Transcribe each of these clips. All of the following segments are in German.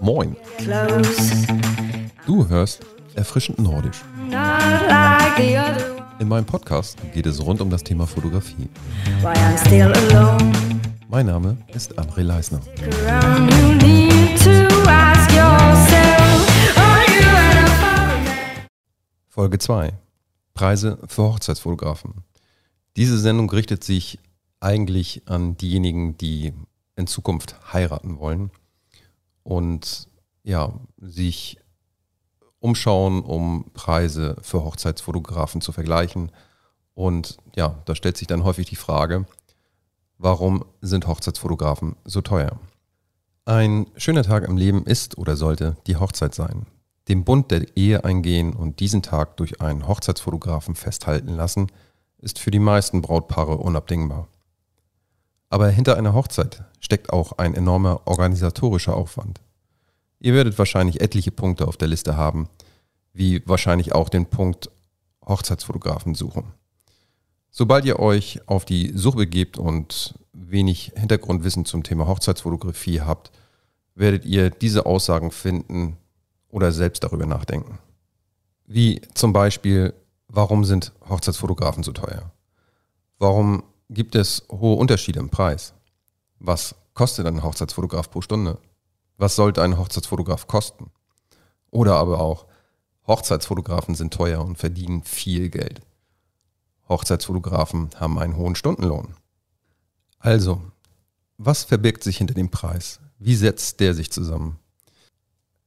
Moin, du hörst erfrischend nordisch. In meinem Podcast geht es rund um das Thema Fotografie. Mein Name ist André Leisner. Folge 2. Preise für Hochzeitsfotografen. Diese Sendung richtet sich eigentlich an diejenigen, die in Zukunft heiraten wollen und ja, sich umschauen, um Preise für Hochzeitsfotografen zu vergleichen. Und ja, da stellt sich dann häufig die Frage, warum sind Hochzeitsfotografen so teuer? Ein schöner Tag im Leben ist oder sollte die Hochzeit sein. Den Bund der Ehe eingehen und diesen Tag durch einen Hochzeitsfotografen festhalten lassen, ist für die meisten Brautpaare unabdingbar. Aber hinter einer Hochzeit steckt auch ein enormer organisatorischer Aufwand. Ihr werdet wahrscheinlich etliche Punkte auf der Liste haben, wie wahrscheinlich auch den Punkt Hochzeitsfotografen suchen. Sobald ihr euch auf die Suche begebt und wenig Hintergrundwissen zum Thema Hochzeitsfotografie habt, werdet ihr diese Aussagen finden oder selbst darüber nachdenken. Wie zum Beispiel, warum sind Hochzeitsfotografen so teuer? Warum gibt es hohe Unterschiede im Preis? Was kostet ein Hochzeitsfotograf pro Stunde? Was sollte ein Hochzeitsfotograf kosten? Oder aber auch, Hochzeitsfotografen sind teuer und verdienen viel Geld. Hochzeitsfotografen haben einen hohen Stundenlohn. Also, was verbirgt sich hinter dem Preis? Wie setzt der sich zusammen?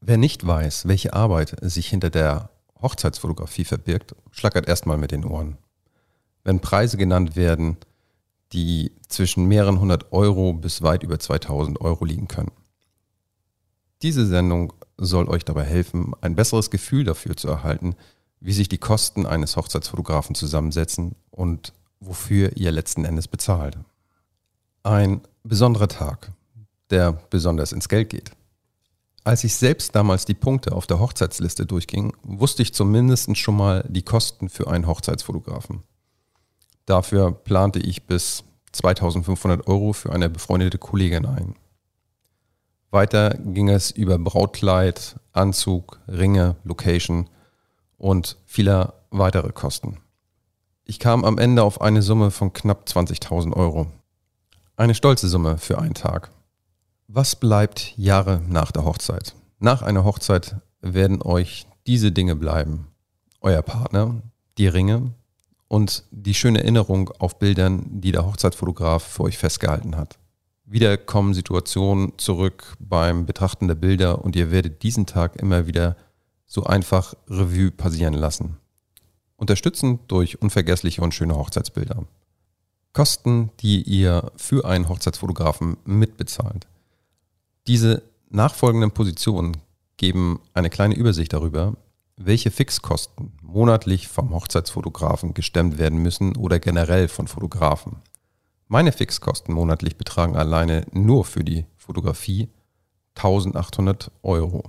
Wer nicht weiß, welche Arbeit sich hinter der Hochzeitsfotografie verbirgt, schlackert erstmal mit den Ohren. Wenn Preise genannt werden, die zwischen mehreren hundert Euro bis weit über 2000 Euro liegen können. Diese Sendung soll euch dabei helfen, ein besseres Gefühl dafür zu erhalten, wie sich die Kosten eines Hochzeitsfotografen zusammensetzen und wofür ihr letzten Endes bezahlt. Ein besonderer Tag, der besonders ins Geld geht. Als ich selbst damals die Punkte auf der Hochzeitsliste durchging, wusste ich zumindest schon mal die Kosten für einen Hochzeitsfotografen. Dafür plante ich bis 2500 Euro für eine befreundete Kollegin ein. Weiter ging es über Brautkleid, Anzug, Ringe, Location und vieler weitere Kosten. Ich kam am Ende auf eine Summe von knapp 20.000 Euro. Eine stolze Summe für einen Tag. Was bleibt Jahre nach der Hochzeit? Nach einer Hochzeit werden euch diese Dinge bleiben. Euer Partner, die Ringe und die schöne Erinnerung auf Bildern, die der Hochzeitsfotograf für euch festgehalten hat. Wieder kommen Situationen zurück beim Betrachten der Bilder und ihr werdet diesen Tag immer wieder so einfach Revue passieren lassen. Unterstützend durch unvergessliche und schöne Hochzeitsbilder. Kosten, die ihr für einen Hochzeitsfotografen mitbezahlt. Diese nachfolgenden Positionen geben eine kleine Übersicht darüber, welche Fixkosten monatlich vom Hochzeitsfotografen gestemmt werden müssen oder generell von Fotografen. Meine Fixkosten monatlich betragen alleine nur für die Fotografie 1800 Euro.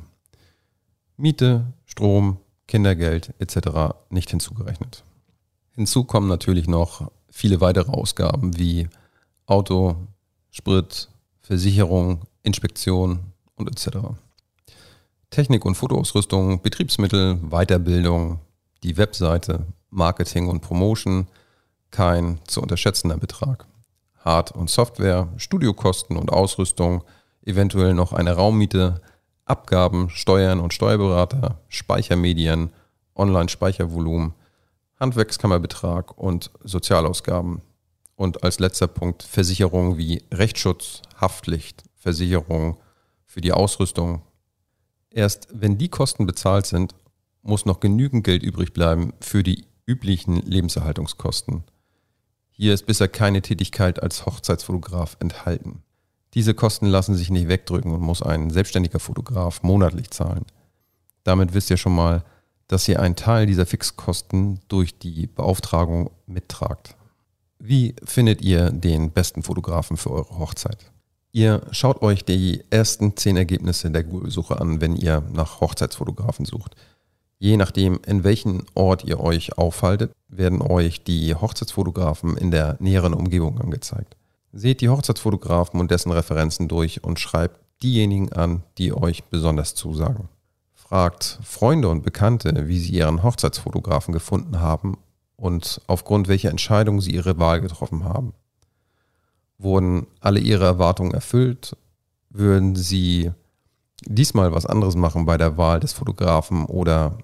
Miete, Strom, Kindergeld etc. nicht hinzugerechnet. Hinzu kommen natürlich noch viele weitere Ausgaben wie Auto, Sprit, Versicherung, Inspektion und etc. Technik- und Fotoausrüstung, Betriebsmittel, Weiterbildung, die Webseite, Marketing und Promotion, kein zu unterschätzender Betrag. Hard- und Software, Studiokosten und Ausrüstung, eventuell noch eine Raummiete, Abgaben, Steuern und Steuerberater, Speichermedien, Online-Speichervolumen, Handwerkskammerbetrag und Sozialausgaben. Und als letzter Punkt Versicherungen wie Rechtsschutz, Haftpflicht, Versicherung für die Ausrüstung. Erst wenn die Kosten bezahlt sind, muss noch genügend Geld übrig bleiben für die üblichen Lebenserhaltungskosten. Hier ist bisher keine Tätigkeit als Hochzeitsfotograf enthalten. Diese Kosten lassen sich nicht wegdrücken und muss ein selbstständiger Fotograf monatlich zahlen. Damit wisst ihr schon mal, dass ihr einen Teil dieser Fixkosten durch die Beauftragung mittragt. Wie findet ihr den besten Fotografen für eure Hochzeit? Ihr schaut euch die ersten zehn Ergebnisse der Google-Suche an, wenn ihr nach Hochzeitsfotografen sucht. Je nachdem, in welchem Ort ihr euch aufhaltet, werden euch die Hochzeitsfotografen in der näheren Umgebung angezeigt. Seht die Hochzeitsfotografen und dessen Referenzen durch und schreibt diejenigen an, die euch besonders zusagen. Fragt Freunde und Bekannte, wie sie ihren Hochzeitsfotografen gefunden haben und aufgrund welcher Entscheidung sie ihre Wahl getroffen haben. Wurden alle ihre Erwartungen erfüllt? Würden sie diesmal was anderes machen bei der Wahl des Fotografen oder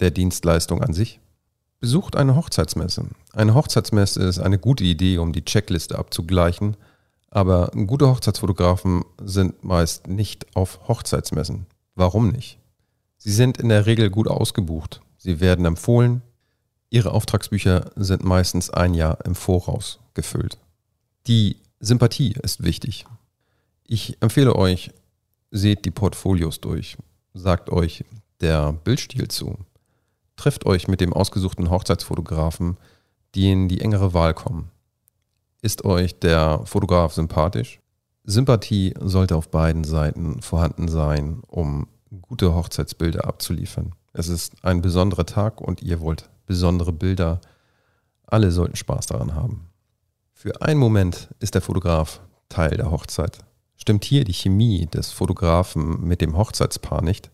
der Dienstleistung an sich? Besucht eine Hochzeitsmesse. Eine Hochzeitsmesse ist eine gute Idee, um die Checkliste abzugleichen, aber gute Hochzeitsfotografen sind meist nicht auf Hochzeitsmessen. Warum nicht? Sie sind in der Regel gut ausgebucht. Sie werden empfohlen. Ihre Auftragsbücher sind meistens ein Jahr im Voraus gefüllt. Die Sympathie ist wichtig. Ich empfehle euch, seht die Portfolios durch, sagt euch der Bildstil zu, trefft euch mit dem ausgesuchten Hochzeitsfotografen, die in die engere Wahl kommen. Ist euch der Fotograf sympathisch? Sympathie sollte auf beiden Seiten vorhanden sein, um gute Hochzeitsbilder abzuliefern. Es ist ein besonderer Tag und ihr wollt besondere Bilder. Alle sollten Spaß daran haben. Für einen Moment ist der Fotograf Teil der Hochzeit. Stimmt hier die Chemie des Fotografen mit dem Hochzeitspaar nicht,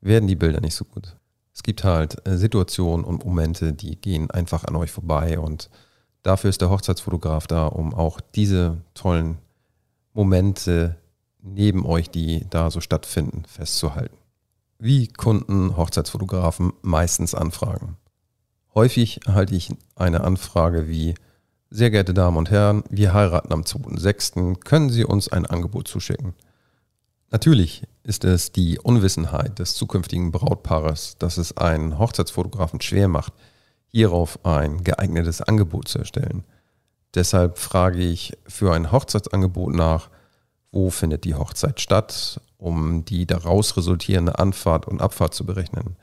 werden die Bilder nicht so gut. Es gibt halt äh, Situationen und Momente, die gehen einfach an euch vorbei und dafür ist der Hochzeitsfotograf da, um auch diese tollen Momente neben euch, die da so stattfinden, festzuhalten. Wie Kunden Hochzeitsfotografen meistens anfragen. Häufig erhalte ich eine Anfrage wie, sehr geehrte Damen und Herren, wir heiraten am 2.6., können Sie uns ein Angebot zuschicken? Natürlich ist es die Unwissenheit des zukünftigen Brautpaares, dass es einen Hochzeitsfotografen schwer macht, hierauf ein geeignetes Angebot zu erstellen. Deshalb frage ich für ein Hochzeitsangebot nach, wo findet die Hochzeit statt, um die daraus resultierende Anfahrt und Abfahrt zu berechnen.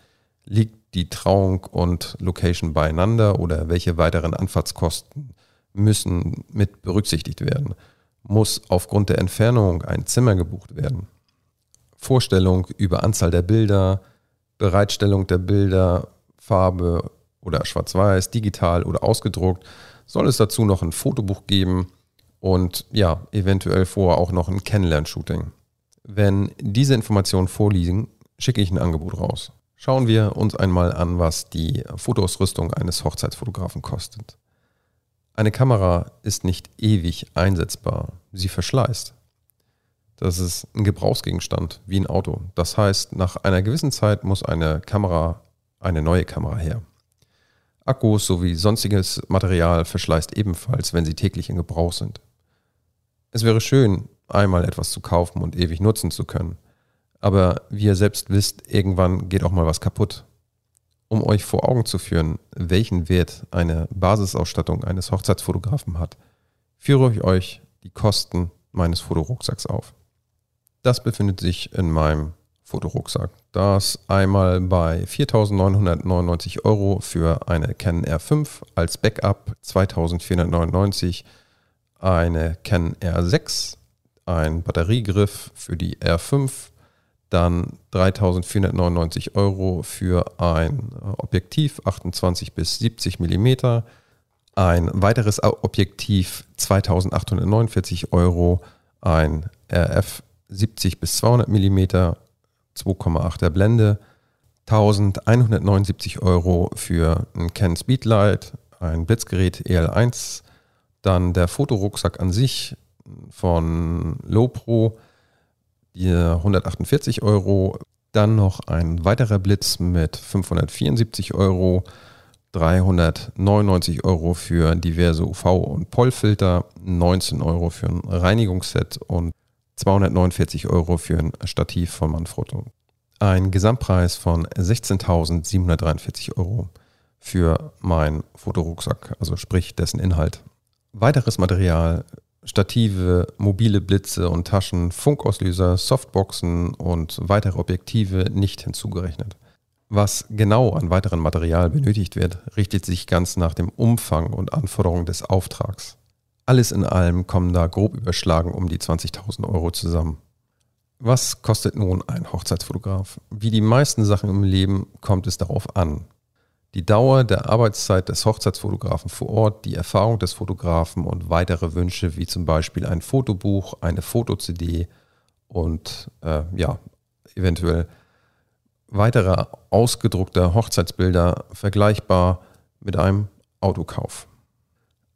Liegt die Trauung und Location beieinander oder welche weiteren Anfahrtskosten müssen mit berücksichtigt werden? Muss aufgrund der Entfernung ein Zimmer gebucht werden? Vorstellung über Anzahl der Bilder, Bereitstellung der Bilder, Farbe oder schwarz-weiß, digital oder ausgedruckt. Soll es dazu noch ein Fotobuch geben und ja, eventuell vorher auch noch ein Kennenlern-Shooting. Wenn diese Informationen vorliegen, schicke ich ein Angebot raus. Schauen wir uns einmal an, was die Fotoausrüstung eines Hochzeitsfotografen kostet. Eine Kamera ist nicht ewig einsetzbar, sie verschleißt. Das ist ein Gebrauchsgegenstand, wie ein Auto. Das heißt, nach einer gewissen Zeit muss eine Kamera, eine neue Kamera her. Akkus sowie sonstiges Material verschleißt ebenfalls, wenn sie täglich in Gebrauch sind. Es wäre schön, einmal etwas zu kaufen und ewig nutzen zu können. Aber wie ihr selbst wisst, irgendwann geht auch mal was kaputt. Um euch vor Augen zu führen, welchen Wert eine Basisausstattung eines Hochzeitsfotografen hat, führe ich euch die Kosten meines Fotorucksacks auf. Das befindet sich in meinem Fotorucksack. Das einmal bei 4.999 Euro für eine Canon R5 als Backup, 2.499 eine Canon R6, ein Batteriegriff für die R5, dann 3.499 Euro für ein Objektiv 28 bis 70 mm, ein weiteres Objektiv 2.849 Euro, ein RF 70 bis 200 mm, 2,8er Blende, 1179 Euro für ein Canon Speedlight, ein Blitzgerät EL1, dann der Fotorucksack an sich von Lowpro, 148 Euro, dann noch ein weiterer Blitz mit 574 Euro, 399 Euro für diverse UV- und POL-Filter, 19 Euro für ein Reinigungsset und 249 Euro für ein Stativ von Manfrotto. Ein Gesamtpreis von 16.743 Euro für meinen Fotorucksack, also sprich dessen Inhalt. Weiteres Material, Stative, mobile Blitze und Taschen, Funkauslöser, Softboxen und weitere Objektive nicht hinzugerechnet. Was genau an weiteren Material benötigt wird, richtet sich ganz nach dem Umfang und Anforderungen des Auftrags. Alles in allem kommen da grob überschlagen um die 20.000 Euro zusammen. Was kostet nun ein Hochzeitsfotograf? Wie die meisten Sachen im Leben kommt es darauf an. Die Dauer der Arbeitszeit des Hochzeitsfotografen vor Ort, die Erfahrung des Fotografen und weitere Wünsche wie zum Beispiel ein Fotobuch, eine Foto-CD und äh, ja, eventuell weitere ausgedruckte Hochzeitsbilder vergleichbar mit einem Autokauf.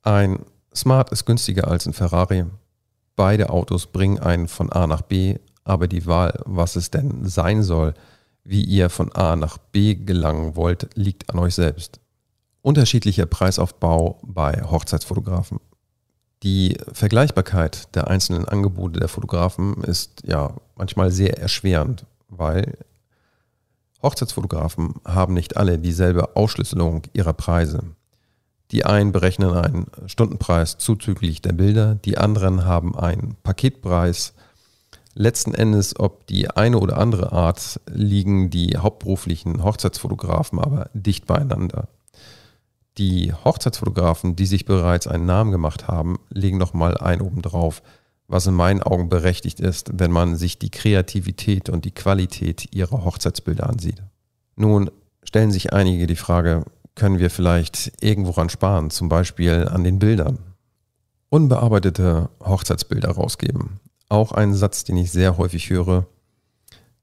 Ein Smart ist günstiger als ein Ferrari. Beide Autos bringen einen von A nach B, aber die Wahl, was es denn sein soll, wie ihr von A nach B gelangen wollt, liegt an euch selbst. Unterschiedlicher Preisaufbau bei Hochzeitsfotografen. Die Vergleichbarkeit der einzelnen Angebote der Fotografen ist ja manchmal sehr erschwerend, weil Hochzeitsfotografen haben nicht alle dieselbe Ausschlüsselung ihrer Preise. Die einen berechnen einen Stundenpreis zuzüglich der Bilder, die anderen haben einen Paketpreis. Letzten Endes, ob die eine oder andere Art, liegen die hauptberuflichen Hochzeitsfotografen aber dicht beieinander. Die Hochzeitsfotografen, die sich bereits einen Namen gemacht haben, legen nochmal ein oben drauf, was in meinen Augen berechtigt ist, wenn man sich die Kreativität und die Qualität ihrer Hochzeitsbilder ansieht. Nun stellen sich einige die Frage, können wir vielleicht irgendworan sparen, zum Beispiel an den Bildern. Unbearbeitete Hochzeitsbilder rausgeben. Auch ein Satz, den ich sehr häufig höre.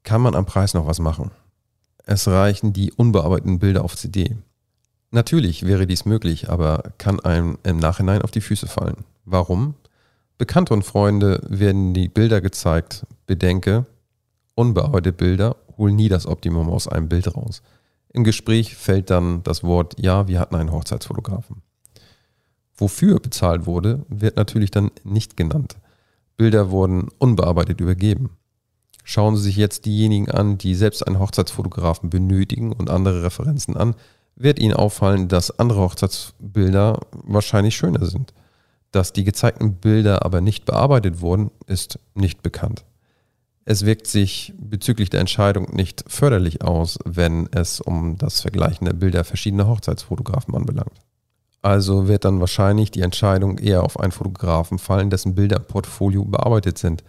Kann man am Preis noch was machen? Es reichen die unbearbeiteten Bilder auf CD. Natürlich wäre dies möglich, aber kann einem im Nachhinein auf die Füße fallen. Warum? Bekannte und Freunde werden die Bilder gezeigt. Bedenke, unbearbeitete Bilder holen nie das Optimum aus einem Bild raus. Im Gespräch fällt dann das Wort, ja, wir hatten einen Hochzeitsfotografen. Wofür bezahlt wurde, wird natürlich dann nicht genannt. Bilder wurden unbearbeitet übergeben. Schauen Sie sich jetzt diejenigen an, die selbst einen Hochzeitsfotografen benötigen und andere Referenzen an, wird Ihnen auffallen, dass andere Hochzeitsbilder wahrscheinlich schöner sind. Dass die gezeigten Bilder aber nicht bearbeitet wurden, ist nicht bekannt. Es wirkt sich bezüglich der Entscheidung nicht förderlich aus, wenn es um das Vergleichen der Bilder verschiedener Hochzeitsfotografen anbelangt. Also wird dann wahrscheinlich die Entscheidung eher auf einen Fotografen fallen, dessen Bilder im Portfolio bearbeitet sind.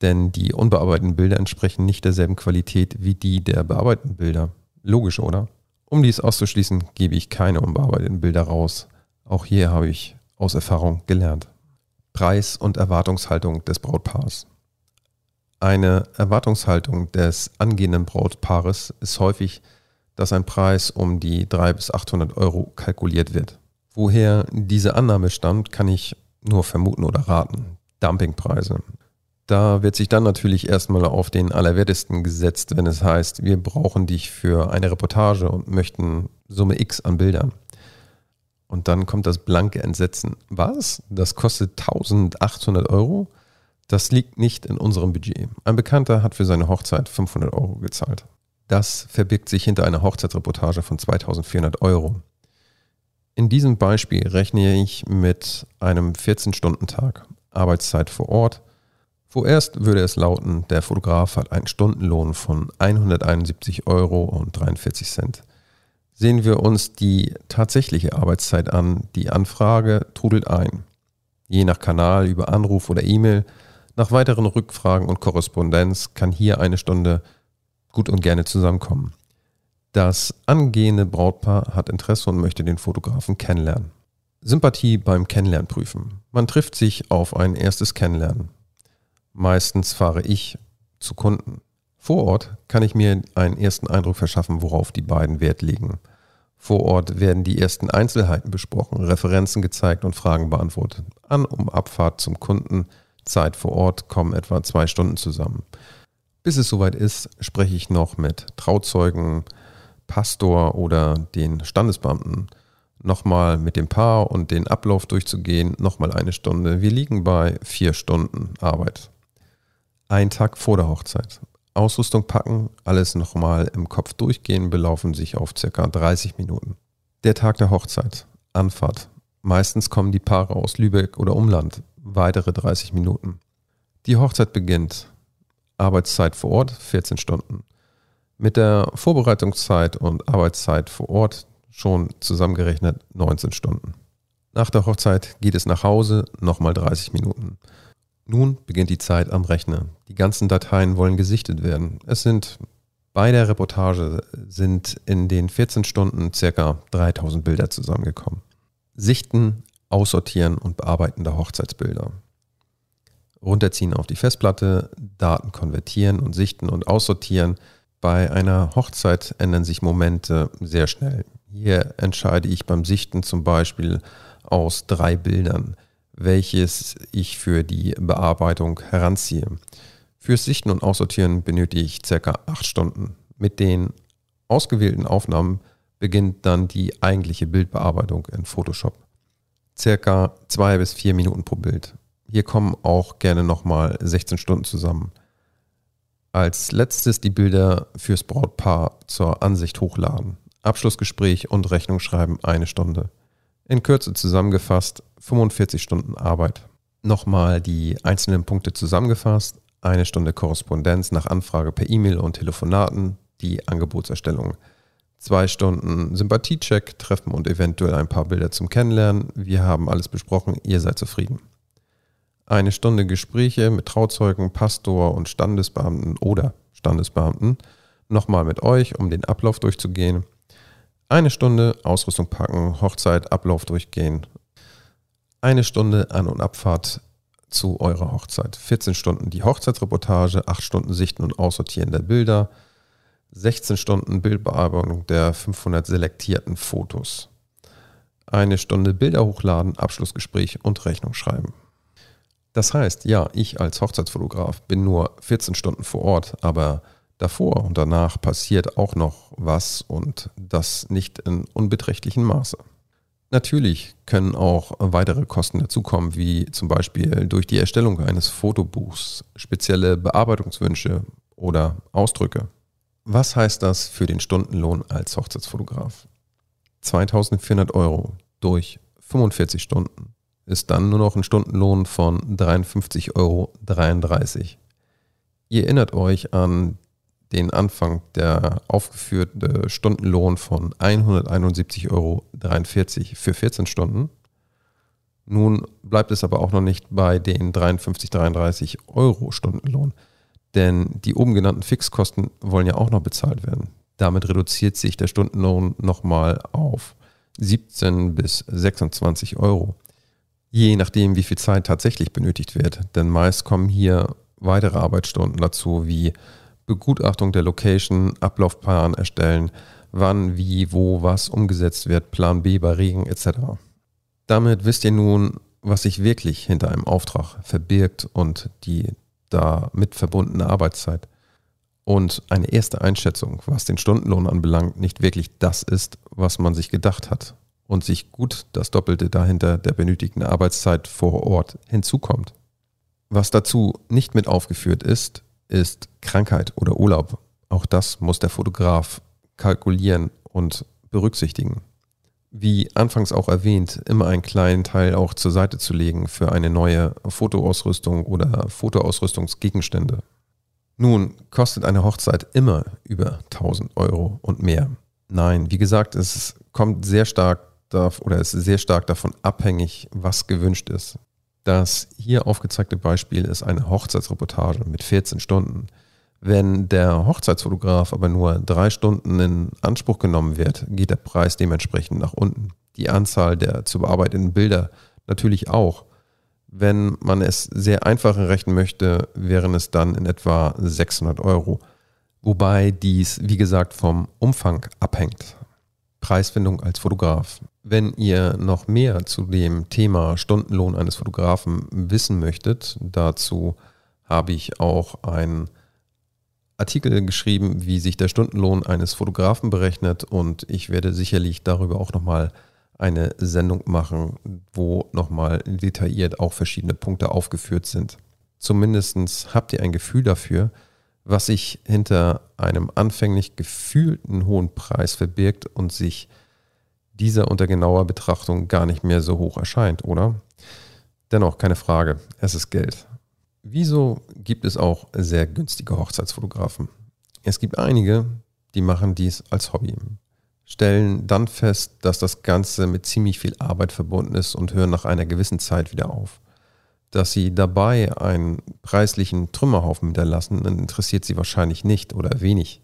Denn die unbearbeiteten Bilder entsprechen nicht derselben Qualität wie die der bearbeiteten Bilder. Logisch, oder? Um dies auszuschließen, gebe ich keine unbearbeiteten Bilder raus. Auch hier habe ich aus Erfahrung gelernt. Preis und Erwartungshaltung des Brautpaars. Eine Erwartungshaltung des angehenden Brautpaares ist häufig, dass ein Preis um die 300 bis 800 Euro kalkuliert wird. Woher diese Annahme stammt, kann ich nur vermuten oder raten. Dumpingpreise. Da wird sich dann natürlich erstmal auf den Allerwertesten gesetzt, wenn es heißt, wir brauchen dich für eine Reportage und möchten Summe X an Bildern. Und dann kommt das blanke Entsetzen. Was? Das kostet 1800 Euro? Das liegt nicht in unserem Budget. Ein Bekannter hat für seine Hochzeit 500 Euro gezahlt. Das verbirgt sich hinter einer Hochzeitsreportage von 2400 Euro. In diesem Beispiel rechne ich mit einem 14-Stunden-Tag Arbeitszeit vor Ort. Vorerst würde es lauten, der Fotograf hat einen Stundenlohn von 171 Euro und 43 Cent. Sehen wir uns die tatsächliche Arbeitszeit an. Die Anfrage trudelt ein. Je nach Kanal über Anruf oder E-Mail nach weiteren Rückfragen und Korrespondenz kann hier eine Stunde gut und gerne zusammenkommen. Das angehende Brautpaar hat Interesse und möchte den Fotografen kennenlernen. Sympathie beim Kennenlernen prüfen. Man trifft sich auf ein erstes Kennenlernen. Meistens fahre ich zu Kunden. Vor Ort kann ich mir einen ersten Eindruck verschaffen, worauf die beiden Wert legen. Vor Ort werden die ersten Einzelheiten besprochen, Referenzen gezeigt und Fragen beantwortet. An um Abfahrt zum Kunden Zeit vor Ort kommen etwa zwei Stunden zusammen. Bis es soweit ist, spreche ich noch mit Trauzeugen, Pastor oder den Standesbeamten. Nochmal mit dem Paar und den Ablauf durchzugehen, nochmal eine Stunde. Wir liegen bei vier Stunden Arbeit. Ein Tag vor der Hochzeit. Ausrüstung packen, alles nochmal im Kopf durchgehen, belaufen sich auf circa 30 Minuten. Der Tag der Hochzeit. Anfahrt. Meistens kommen die Paare aus Lübeck oder Umland weitere 30 Minuten. Die Hochzeit beginnt. Arbeitszeit vor Ort 14 Stunden. Mit der Vorbereitungszeit und Arbeitszeit vor Ort schon zusammengerechnet 19 Stunden. Nach der Hochzeit geht es nach Hause nochmal 30 Minuten. Nun beginnt die Zeit am Rechner. Die ganzen Dateien wollen gesichtet werden. Es sind Bei der Reportage sind in den 14 Stunden circa 3000 Bilder zusammengekommen. Sichten, Aussortieren und Bearbeiten der Hochzeitsbilder. Runterziehen auf die Festplatte, Daten konvertieren und sichten und aussortieren. Bei einer Hochzeit ändern sich Momente sehr schnell. Hier entscheide ich beim Sichten zum Beispiel aus drei Bildern, welches ich für die Bearbeitung heranziehe. Fürs Sichten und Aussortieren benötige ich circa acht Stunden. Mit den ausgewählten Aufnahmen beginnt dann die eigentliche Bildbearbeitung in Photoshop. Circa zwei bis vier Minuten pro Bild. Hier kommen auch gerne nochmal 16 Stunden zusammen. Als letztes die Bilder fürs Brautpaar zur Ansicht hochladen. Abschlussgespräch und Rechnung schreiben eine Stunde. In Kürze zusammengefasst 45 Stunden Arbeit. Nochmal die einzelnen Punkte zusammengefasst. Eine Stunde Korrespondenz nach Anfrage per E-Mail und Telefonaten, die Angebotserstellung. Zwei Stunden Sympathiecheck, Treffen und eventuell ein paar Bilder zum Kennenlernen. Wir haben alles besprochen, ihr seid zufrieden. Eine Stunde Gespräche mit Trauzeugen, Pastor und Standesbeamten oder Standesbeamten. Nochmal mit euch, um den Ablauf durchzugehen. Eine Stunde Ausrüstung packen, Hochzeit, Ablauf durchgehen. Eine Stunde An- und Abfahrt zu eurer Hochzeit. 14 Stunden die Hochzeitsreportage, 8 Stunden Sichten und Aussortieren der Bilder, 16 Stunden Bildbearbeitung der 500 selektierten Fotos. Eine Stunde Bilder hochladen, Abschlussgespräch und Rechnung schreiben. Das heißt, ja, ich als Hochzeitsfotograf bin nur 14 Stunden vor Ort, aber davor und danach passiert auch noch was und das nicht in unbeträchtlichem Maße. Natürlich können auch weitere Kosten dazukommen, wie zum Beispiel durch die Erstellung eines Fotobuchs, spezielle Bearbeitungswünsche oder Ausdrücke. Was heißt das für den Stundenlohn als Hochzeitsfotograf? 2400 Euro durch 45 Stunden ist dann nur noch ein Stundenlohn von 53,33 Euro. Ihr erinnert euch an den Anfang der aufgeführte Stundenlohn von 171,43 Euro für 14 Stunden. Nun bleibt es aber auch noch nicht bei den 53,33 Euro Stundenlohn, denn die oben genannten Fixkosten wollen ja auch noch bezahlt werden. Damit reduziert sich der Stundenlohn nochmal auf 17 bis 26 Euro. Je nachdem, wie viel Zeit tatsächlich benötigt wird, denn meist kommen hier weitere Arbeitsstunden dazu, wie Begutachtung der Location, Ablaufplan erstellen, wann, wie, wo, was umgesetzt wird, Plan B bei Regen etc. Damit wisst ihr nun, was sich wirklich hinter einem Auftrag verbirgt und die damit verbundene Arbeitszeit. Und eine erste Einschätzung, was den Stundenlohn anbelangt, nicht wirklich das ist, was man sich gedacht hat und sich gut das Doppelte dahinter der benötigten Arbeitszeit vor Ort hinzukommt. Was dazu nicht mit aufgeführt ist, ist Krankheit oder Urlaub. Auch das muss der Fotograf kalkulieren und berücksichtigen. Wie anfangs auch erwähnt, immer einen kleinen Teil auch zur Seite zu legen für eine neue Fotoausrüstung oder Fotoausrüstungsgegenstände. Nun kostet eine Hochzeit immer über 1000 Euro und mehr. Nein, wie gesagt, es kommt sehr stark oder ist sehr stark davon abhängig, was gewünscht ist. Das hier aufgezeigte Beispiel ist eine Hochzeitsreportage mit 14 Stunden. Wenn der Hochzeitsfotograf aber nur drei Stunden in Anspruch genommen wird, geht der Preis dementsprechend nach unten. Die Anzahl der zu bearbeitenden Bilder natürlich auch. Wenn man es sehr einfach rechnen möchte, wären es dann in etwa 600 Euro. Wobei dies, wie gesagt, vom Umfang abhängt. Preisfindung als Fotograf. Wenn ihr noch mehr zu dem Thema Stundenlohn eines Fotografen wissen möchtet, dazu habe ich auch einen Artikel geschrieben, wie sich der Stundenlohn eines Fotografen berechnet und ich werde sicherlich darüber auch nochmal eine Sendung machen, wo nochmal detailliert auch verschiedene Punkte aufgeführt sind. Zumindest habt ihr ein Gefühl dafür, was sich hinter einem anfänglich gefühlten hohen Preis verbirgt und sich dieser unter genauer Betrachtung gar nicht mehr so hoch erscheint, oder? Dennoch, keine Frage, es ist Geld. Wieso gibt es auch sehr günstige Hochzeitsfotografen? Es gibt einige, die machen dies als Hobby, stellen dann fest, dass das Ganze mit ziemlich viel Arbeit verbunden ist und hören nach einer gewissen Zeit wieder auf dass sie dabei einen preislichen Trümmerhaufen hinterlassen, interessiert sie wahrscheinlich nicht oder wenig.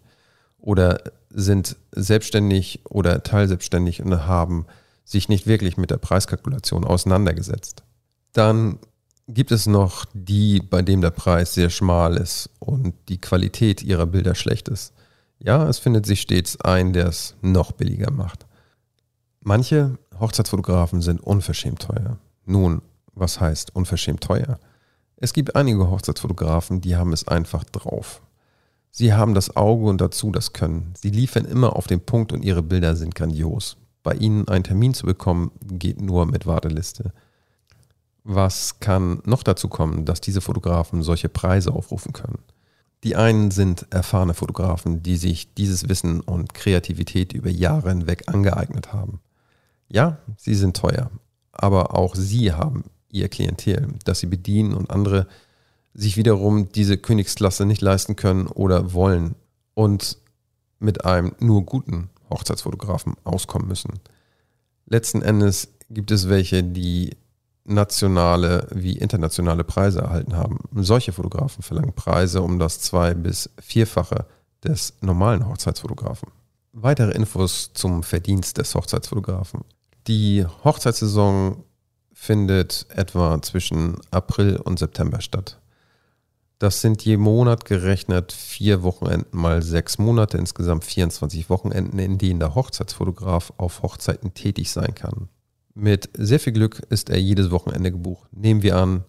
Oder sind selbstständig oder teilselbstständig und haben sich nicht wirklich mit der Preiskalkulation auseinandergesetzt. Dann gibt es noch die, bei dem der Preis sehr schmal ist und die Qualität ihrer Bilder schlecht ist. Ja, es findet sich stets ein, der es noch billiger macht. Manche Hochzeitsfotografen sind unverschämt teuer. Nun, was heißt unverschämt teuer? Es gibt einige Hochzeitsfotografen, die haben es einfach drauf. Sie haben das Auge und dazu das Können. Sie liefern immer auf den Punkt und ihre Bilder sind grandios. Bei ihnen einen Termin zu bekommen, geht nur mit Warteliste. Was kann noch dazu kommen, dass diese Fotografen solche Preise aufrufen können? Die einen sind erfahrene Fotografen, die sich dieses Wissen und Kreativität über Jahre hinweg angeeignet haben. Ja, sie sind teuer, aber auch sie haben ihr Klientel, das sie bedienen und andere sich wiederum diese Königsklasse nicht leisten können oder wollen und mit einem nur guten Hochzeitsfotografen auskommen müssen. Letzten Endes gibt es welche, die nationale wie internationale Preise erhalten haben. Solche Fotografen verlangen Preise um das zwei- bis vierfache des normalen Hochzeitsfotografen. Weitere Infos zum Verdienst des Hochzeitsfotografen. Die Hochzeitssaison findet etwa zwischen April und September statt. Das sind je Monat gerechnet vier Wochenenden mal sechs Monate, insgesamt 24 Wochenenden, in denen der Hochzeitsfotograf auf Hochzeiten tätig sein kann. Mit sehr viel Glück ist er jedes Wochenende gebucht. Nehmen wir an,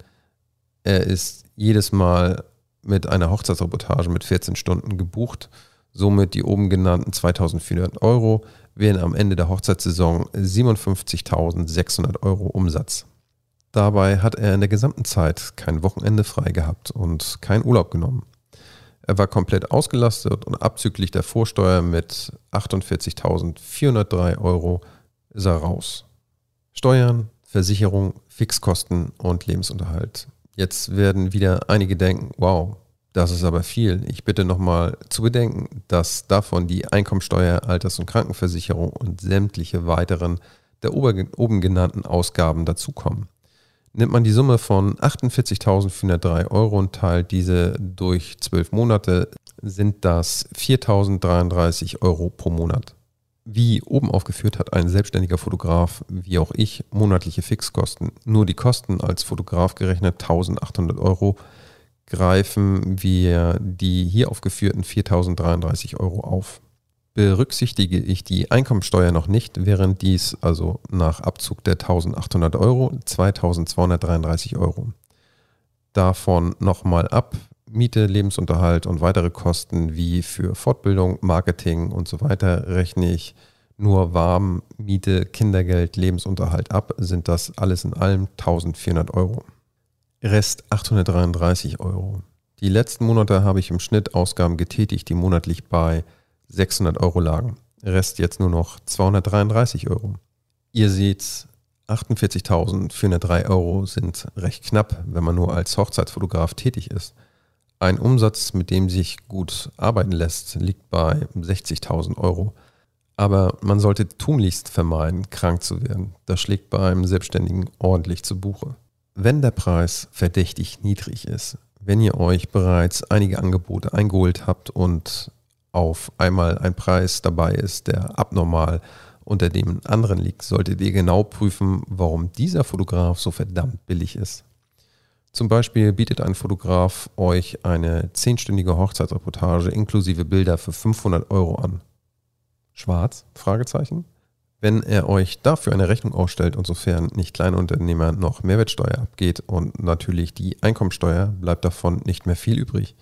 er ist jedes Mal mit einer Hochzeitsreportage mit 14 Stunden gebucht. Somit die oben genannten 2400 Euro wären am Ende der Hochzeitssaison 57.600 Euro Umsatz. Dabei hat er in der gesamten Zeit kein Wochenende frei gehabt und keinen Urlaub genommen. Er war komplett ausgelastet und abzüglich der Vorsteuer mit 48.403 Euro ist er raus. Steuern, Versicherung, Fixkosten und Lebensunterhalt. Jetzt werden wieder einige denken, wow, das ist aber viel. Ich bitte nochmal zu bedenken, dass davon die Einkommensteuer, Alters- und Krankenversicherung und sämtliche weiteren der oben genannten Ausgaben dazukommen. Nimmt man die Summe von 48.403 Euro und teilt diese durch 12 Monate, sind das 4.033 Euro pro Monat. Wie oben aufgeführt hat ein selbstständiger Fotograf, wie auch ich, monatliche Fixkosten. Nur die Kosten als Fotograf gerechnet 1800 Euro greifen wir die hier aufgeführten 4033 Euro auf. Berücksichtige ich die Einkommensteuer noch nicht, wären dies also nach Abzug der 1800 Euro 2233 Euro. Davon nochmal ab Miete, Lebensunterhalt und weitere Kosten wie für Fortbildung, Marketing und so weiter rechne ich nur warm, Miete, Kindergeld, Lebensunterhalt ab, sind das alles in allem 1400 Euro. Rest 833 Euro. Die letzten Monate habe ich im Schnitt Ausgaben getätigt, die monatlich bei 600 Euro lagen. Rest jetzt nur noch 233 Euro. Ihr seht, 48.403 Euro sind recht knapp, wenn man nur als Hochzeitsfotograf tätig ist. Ein Umsatz, mit dem sich gut arbeiten lässt, liegt bei 60.000 Euro. Aber man sollte tunlichst vermeiden, krank zu werden. Das schlägt bei einem Selbstständigen ordentlich zu Buche. Wenn der Preis verdächtig niedrig ist, wenn ihr euch bereits einige Angebote eingeholt habt und auf einmal ein Preis dabei ist, der abnormal unter dem anderen liegt, solltet ihr genau prüfen, warum dieser Fotograf so verdammt billig ist. Zum Beispiel bietet ein Fotograf euch eine zehnstündige Hochzeitsreportage inklusive Bilder für 500 Euro an. Schwarz? Fragezeichen. Wenn er euch dafür eine Rechnung ausstellt und sofern nicht Kleinunternehmer noch Mehrwertsteuer abgeht und natürlich die Einkommensteuer, bleibt davon nicht mehr viel übrig.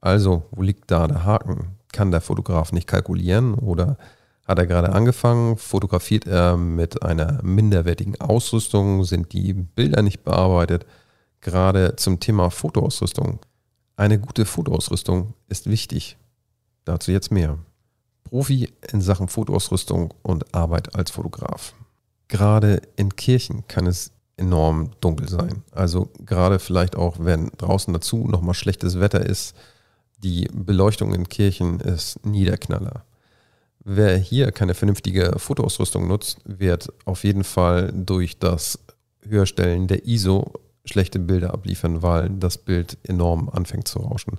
Also, wo liegt da der Haken? Kann der Fotograf nicht kalkulieren oder hat er gerade angefangen? Fotografiert er mit einer minderwertigen Ausrüstung? Sind die Bilder nicht bearbeitet? Gerade zum Thema Fotoausrüstung. Eine gute Fotoausrüstung ist wichtig. Dazu jetzt mehr. Profi in Sachen Fotoausrüstung und Arbeit als Fotograf. Gerade in Kirchen kann es enorm dunkel sein. Also gerade vielleicht auch, wenn draußen dazu nochmal schlechtes Wetter ist, die Beleuchtung in Kirchen ist Niederknaller. Wer hier keine vernünftige Fotoausrüstung nutzt, wird auf jeden Fall durch das Höherstellen der ISO schlechte Bilder abliefern, weil das Bild enorm anfängt zu rauschen.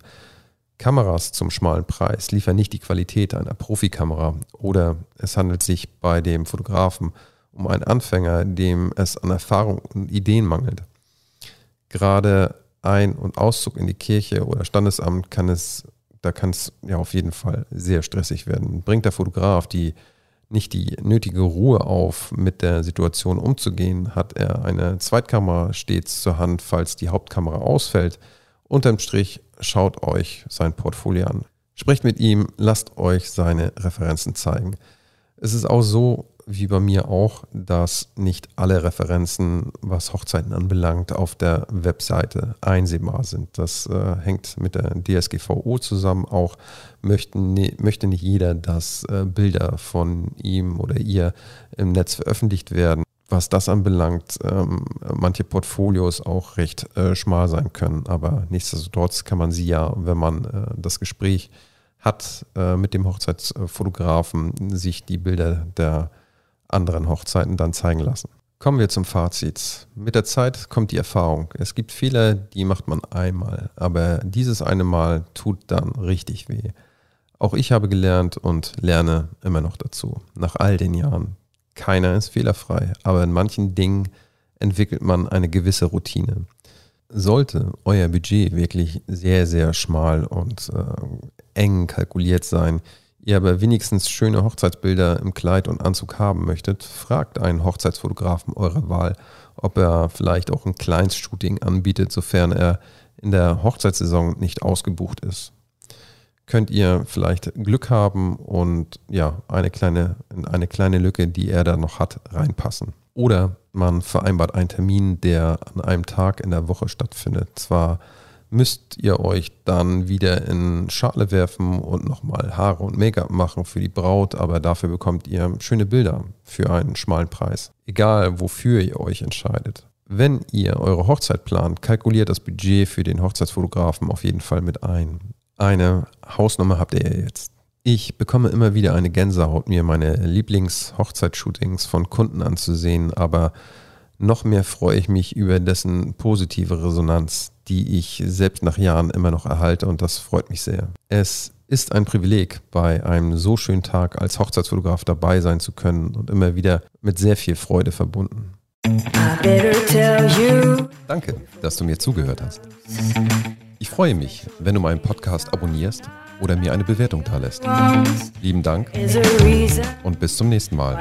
Kameras zum schmalen Preis liefern nicht die Qualität einer Profikamera oder es handelt sich bei dem Fotografen um einen Anfänger, dem es an Erfahrung und Ideen mangelt. Gerade ein- und Auszug in die Kirche oder Standesamt kann es, da kann es ja auf jeden Fall sehr stressig werden. Bringt der Fotograf die nicht die nötige Ruhe auf, mit der Situation umzugehen, hat er eine Zweitkamera stets zur Hand, falls die Hauptkamera ausfällt. Unterm Strich schaut euch sein Portfolio an. Sprecht mit ihm, lasst euch seine Referenzen zeigen. Es ist auch so, wie bei mir auch, dass nicht alle Referenzen, was Hochzeiten anbelangt, auf der Webseite einsehbar sind. Das äh, hängt mit der DSGVO zusammen. Auch möchten, ne, möchte nicht jeder, dass äh, Bilder von ihm oder ihr im Netz veröffentlicht werden. Was das anbelangt, ähm, manche Portfolios auch recht äh, schmal sein können. Aber nichtsdestotrotz kann man sie ja, wenn man äh, das Gespräch hat äh, mit dem Hochzeitsfotografen, sich die Bilder der anderen Hochzeiten dann zeigen lassen. Kommen wir zum Fazit. Mit der Zeit kommt die Erfahrung. Es gibt Fehler, die macht man einmal, aber dieses eine Mal tut dann richtig weh. Auch ich habe gelernt und lerne immer noch dazu, nach all den Jahren. Keiner ist fehlerfrei, aber in manchen Dingen entwickelt man eine gewisse Routine. Sollte euer Budget wirklich sehr, sehr schmal und äh, eng kalkuliert sein, ihr aber wenigstens schöne Hochzeitsbilder im Kleid und Anzug haben möchtet, fragt einen Hochzeitsfotografen eurer Wahl, ob er vielleicht auch ein Kleinstshooting anbietet, sofern er in der Hochzeitssaison nicht ausgebucht ist. Könnt ihr vielleicht Glück haben und ja, eine kleine, eine kleine Lücke, die er da noch hat, reinpassen. Oder man vereinbart einen Termin, der an einem Tag in der Woche stattfindet. Zwar müsst ihr euch dann wieder in Schale werfen und nochmal Haare und Make-up machen für die Braut, aber dafür bekommt ihr schöne Bilder für einen schmalen Preis. Egal, wofür ihr euch entscheidet. Wenn ihr eure Hochzeit plant, kalkuliert das Budget für den Hochzeitsfotografen auf jeden Fall mit ein. Eine Hausnummer habt ihr jetzt. Ich bekomme immer wieder eine Gänsehaut, mir meine Lieblings-Hochzeitsshootings von Kunden anzusehen, aber noch mehr freue ich mich über dessen positive Resonanz, die ich selbst nach Jahren immer noch erhalte und das freut mich sehr. Es ist ein Privileg, bei einem so schönen Tag als Hochzeitsfotograf dabei sein zu können und immer wieder mit sehr viel Freude verbunden. Danke, dass du mir zugehört hast. Ich freue mich, wenn du meinen Podcast abonnierst oder mir eine Bewertung da lässt. Lieben Dank und bis zum nächsten Mal.